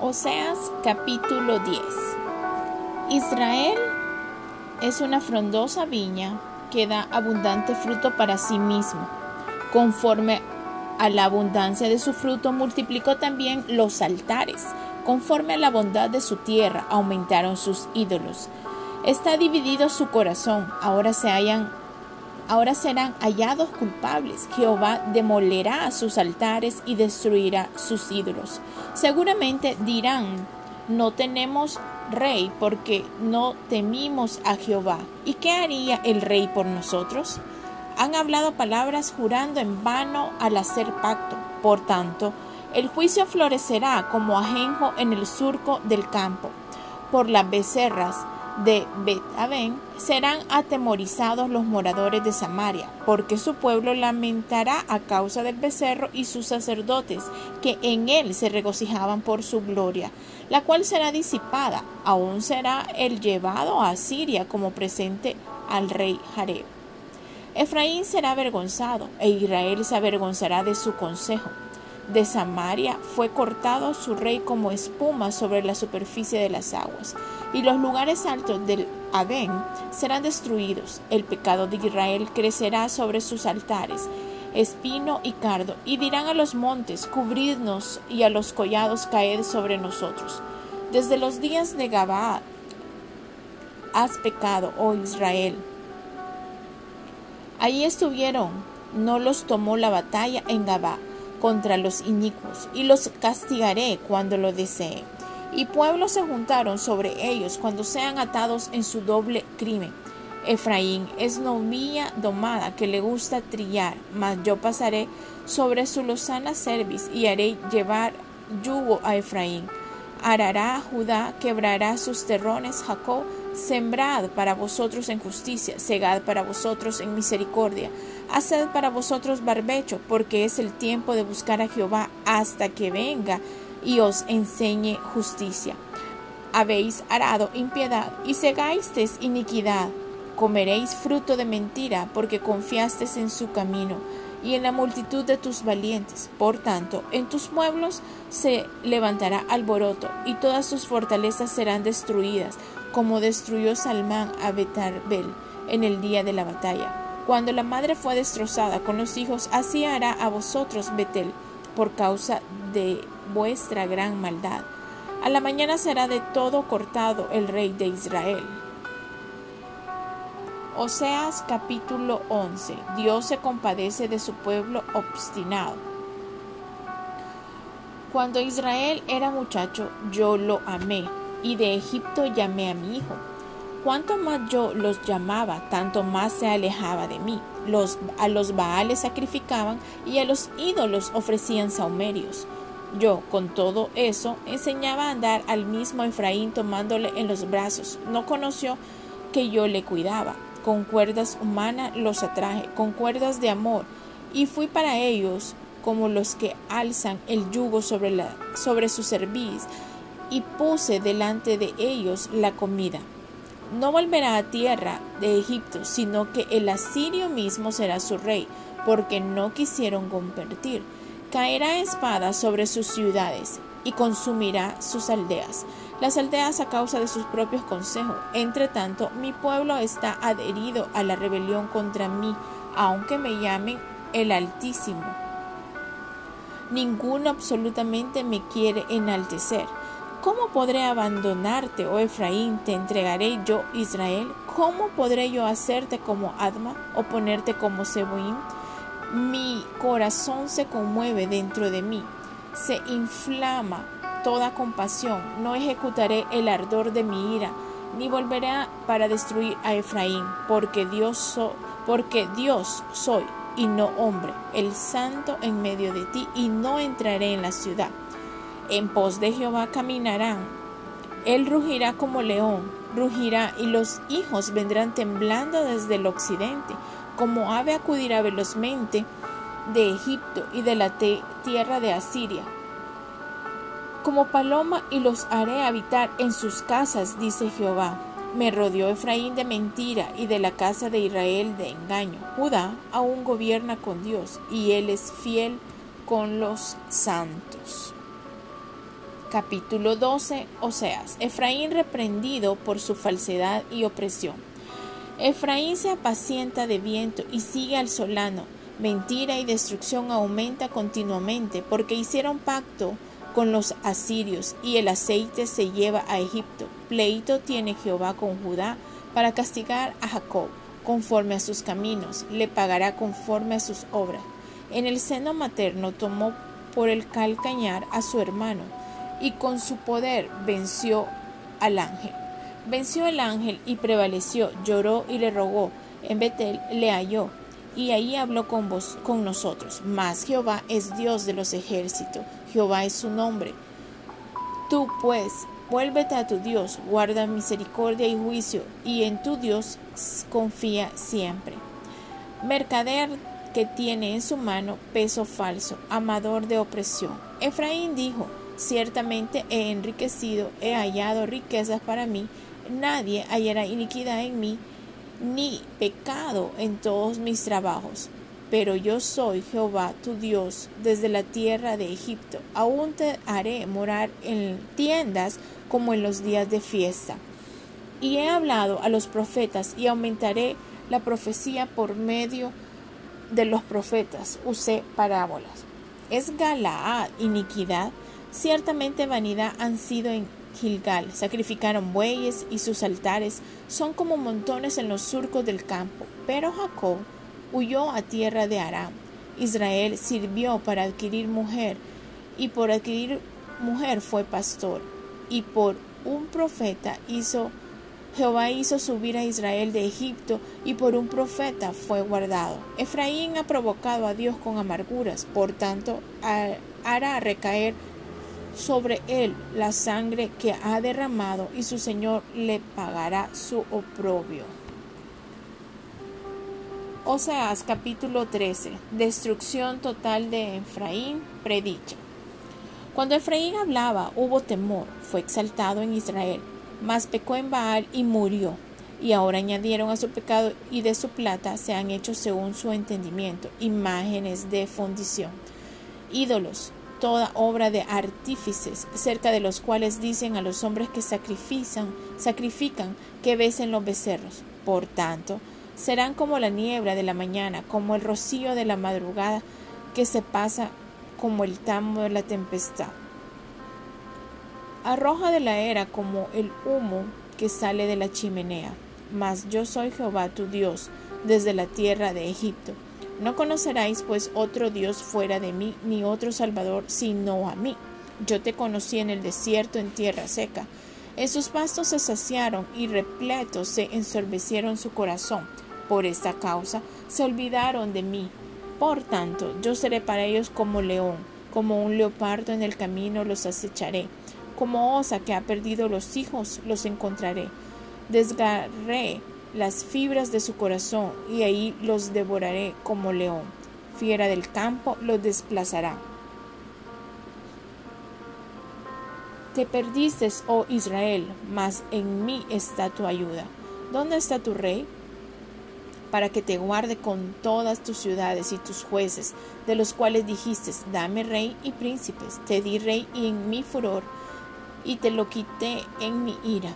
Oseas capítulo 10 Israel es una frondosa viña que da abundante fruto para sí mismo. Conforme a la abundancia de su fruto multiplicó también los altares. Conforme a la bondad de su tierra aumentaron sus ídolos. Está dividido su corazón, ahora se hallan ahora serán hallados culpables. Jehová demolerá sus altares y destruirá sus ídolos. Seguramente dirán, no tenemos rey porque no temimos a Jehová. ¿Y qué haría el rey por nosotros? Han hablado palabras jurando en vano al hacer pacto. Por tanto, el juicio florecerá como ajenjo en el surco del campo. Por las becerras de bet serán atemorizados los moradores de Samaria, porque su pueblo lamentará a causa del becerro y sus sacerdotes, que en él se regocijaban por su gloria, la cual será disipada, aún será el llevado a Siria como presente al rey Jareb. Efraín será avergonzado, e Israel se avergonzará de su consejo de Samaria fue cortado su rey como espuma sobre la superficie de las aguas, y los lugares altos del Adén serán destruidos. El pecado de Israel crecerá sobre sus altares, espino y cardo, y dirán a los montes, cubridnos, y a los collados, caed sobre nosotros. Desde los días de Gabaa has pecado, oh Israel. Allí estuvieron, no los tomó la batalla en Gabaa contra los inicuos, y los castigaré cuando lo deseen. Y pueblos se juntaron sobre ellos cuando sean atados en su doble crimen. Efraín es novilla domada que le gusta trillar, mas yo pasaré sobre su lozana cerviz y haré llevar yugo a Efraín. Arará Judá, quebrará sus terrones Jacob, sembrad para vosotros en justicia, segad para vosotros en misericordia, haced para vosotros barbecho, porque es el tiempo de buscar a Jehová hasta que venga y os enseñe justicia. Habéis arado impiedad y segaistes iniquidad. Comeréis fruto de mentira, porque confiastes en su camino y en la multitud de tus valientes. Por tanto, en tus pueblos se levantará alboroto, y todas tus fortalezas serán destruidas, como destruyó Salmán a Betarbel en el día de la batalla. Cuando la madre fue destrozada con los hijos, así hará a vosotros Betel, por causa de vuestra gran maldad. A la mañana será de todo cortado el rey de Israel. Oseas capítulo 11. Dios se compadece de su pueblo obstinado. Cuando Israel era muchacho, yo lo amé, y de Egipto llamé a mi hijo. Cuanto más yo los llamaba, tanto más se alejaba de mí. Los, a los Baales sacrificaban y a los ídolos ofrecían saumerios. Yo, con todo eso, enseñaba a andar al mismo Efraín tomándole en los brazos. No conoció que yo le cuidaba con cuerdas humanas los atraje, con cuerdas de amor, y fui para ellos como los que alzan el yugo sobre, sobre su cerviz, y puse delante de ellos la comida. No volverá a tierra de Egipto, sino que el asirio mismo será su rey, porque no quisieron convertir. Caerá espada sobre sus ciudades y consumirá sus aldeas las aldeas a causa de sus propios consejos. Entre tanto, mi pueblo está adherido a la rebelión contra mí, aunque me llamen el Altísimo. Ninguno absolutamente me quiere enaltecer. ¿Cómo podré abandonarte, oh Efraín? ¿Te entregaré yo, Israel? ¿Cómo podré yo hacerte como Adma o ponerte como Seboim? Mi corazón se conmueve dentro de mí, se inflama toda compasión, no ejecutaré el ardor de mi ira, ni volveré para destruir a Efraín, porque Dios, porque Dios soy y no hombre, el santo en medio de ti, y no entraré en la ciudad. En pos de Jehová caminarán, él rugirá como león, rugirá, y los hijos vendrán temblando desde el occidente, como ave acudirá velozmente de Egipto y de la tierra de Asiria como paloma y los haré habitar en sus casas, dice Jehová. Me rodeó Efraín de mentira y de la casa de Israel de engaño. Judá aún gobierna con Dios y él es fiel con los santos. Capítulo 12 Oseas. Efraín reprendido por su falsedad y opresión. Efraín se apacienta de viento y sigue al solano. Mentira y destrucción aumenta continuamente porque hicieron pacto con los asirios y el aceite se lleva a Egipto. Pleito tiene Jehová con Judá para castigar a Jacob conforme a sus caminos, le pagará conforme a sus obras. En el seno materno tomó por el calcañar a su hermano y con su poder venció al ángel. Venció al ángel y prevaleció, lloró y le rogó. En Betel le halló y ahí habló con vos, con nosotros. Mas Jehová es Dios de los ejércitos, Jehová es su nombre. Tú pues, vuélvete a tu Dios, guarda misericordia y juicio, y en tu Dios confía siempre. Mercader que tiene en su mano peso falso, amador de opresión. Efraín dijo, ciertamente he enriquecido, he hallado riquezas para mí, nadie hallará iniquidad en mí, ni pecado en todos mis trabajos. Pero yo soy Jehová tu Dios desde la tierra de Egipto. Aún te haré morar en tiendas como en los días de fiesta. Y he hablado a los profetas y aumentaré la profecía por medio de los profetas. Usé parábolas. ¿Es Galaad iniquidad? Ciertamente vanidad han sido en Gilgal. Sacrificaron bueyes y sus altares son como montones en los surcos del campo. Pero Jacob huyó a tierra de Aram. Israel sirvió para adquirir mujer y por adquirir mujer fue pastor. Y por un profeta hizo Jehová hizo subir a Israel de Egipto y por un profeta fue guardado. Efraín ha provocado a Dios con amarguras, por tanto hará recaer sobre él la sangre que ha derramado y su Señor le pagará su oprobio. Oseas capítulo 13. Destrucción total de Efraín predicha. Cuando Efraín hablaba hubo temor, fue exaltado en Israel, mas pecó en Baal y murió. Y ahora añadieron a su pecado y de su plata se han hecho según su entendimiento imágenes de fundición, ídolos, toda obra de artífices, cerca de los cuales dicen a los hombres que sacrifican, sacrifican que besen los becerros. Por tanto, serán como la niebla de la mañana, como el rocío de la madrugada que se pasa como el tamo de la tempestad. Arroja de la era como el humo que sale de la chimenea. Mas yo soy Jehová tu Dios desde la tierra de Egipto no conoceráis pues otro Dios fuera de mí, ni otro Salvador sino a mí. Yo te conocí en el desierto, en tierra seca. En sus pastos se saciaron y repletos se ensorbecieron su corazón. Por esta causa se olvidaron de mí. Por tanto, yo seré para ellos como león, como un leopardo en el camino los acecharé. Como osa que ha perdido los hijos, los encontraré. Desgarré las fibras de su corazón, y ahí los devoraré como león. Fiera del campo los desplazará. Te perdiste, oh Israel, mas en mí está tu ayuda. ¿Dónde está tu rey? Para que te guarde con todas tus ciudades y tus jueces, de los cuales dijiste, dame rey y príncipes. Te di rey y en mi furor, y te lo quité en mi ira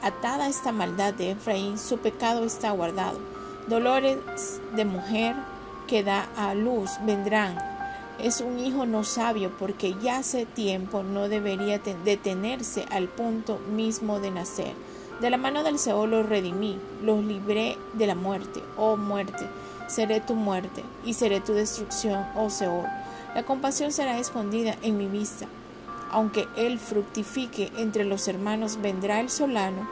Atada esta maldad de Efraín, su pecado está guardado. Dolores de mujer que da a luz vendrán. Es un hijo no sabio porque ya hace tiempo no debería detenerse al punto mismo de nacer. De la mano del Seol los redimí, los libré de la muerte, oh muerte. Seré tu muerte y seré tu destrucción, oh Seol. La compasión será escondida en mi vista aunque él fructifique entre los hermanos, vendrá el solano.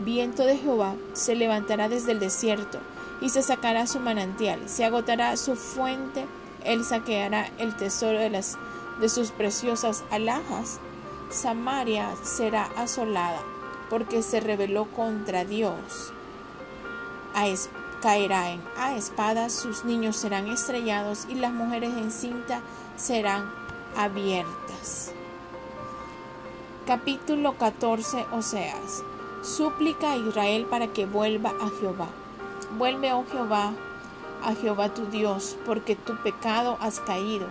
Viento de Jehová se levantará desde el desierto y se sacará su manantial, se agotará su fuente, él saqueará el tesoro de, las, de sus preciosas alhajas. Samaria será asolada porque se rebeló contra Dios. Caerá en a espada, sus niños serán estrellados y las mujeres en cinta serán abiertas. Capítulo 14 Oseas. Súplica a Israel para que vuelva a Jehová. Vuelve, oh Jehová, a Jehová tu Dios, porque tu pecado has caído.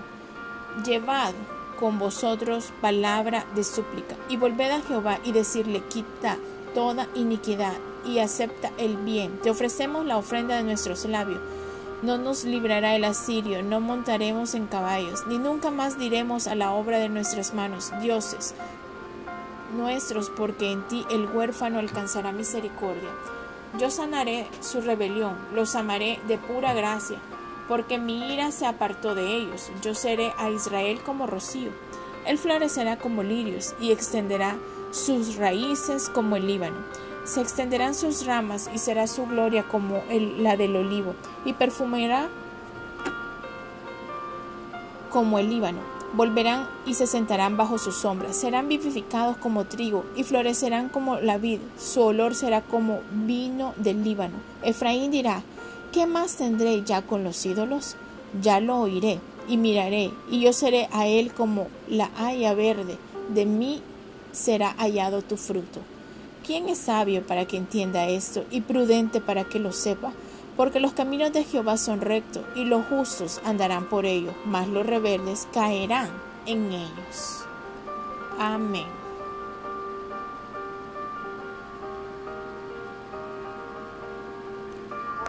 Llevad con vosotros palabra de súplica, y volved a Jehová y decirle, quita toda iniquidad y acepta el bien. Te ofrecemos la ofrenda de nuestros labios. No nos librará el asirio, no montaremos en caballos, ni nunca más diremos a la obra de nuestras manos, dioses nuestros, porque en ti el huérfano alcanzará misericordia. Yo sanaré su rebelión, los amaré de pura gracia, porque mi ira se apartó de ellos. Yo seré a Israel como rocío. Él florecerá como lirios y extenderá sus raíces como el Líbano. Se extenderán sus ramas y será su gloria como la del olivo, y perfumará como el Líbano volverán y se sentarán bajo su sombra, serán vivificados como trigo y florecerán como la vid, su olor será como vino del Líbano. Efraín dirá, ¿qué más tendré ya con los ídolos? Ya lo oiré y miraré, y yo seré a él como la haya verde, de mí será hallado tu fruto. ¿Quién es sabio para que entienda esto y prudente para que lo sepa? porque los caminos de Jehová son rectos y los justos andarán por ellos, mas los rebeldes caerán en ellos. Amén.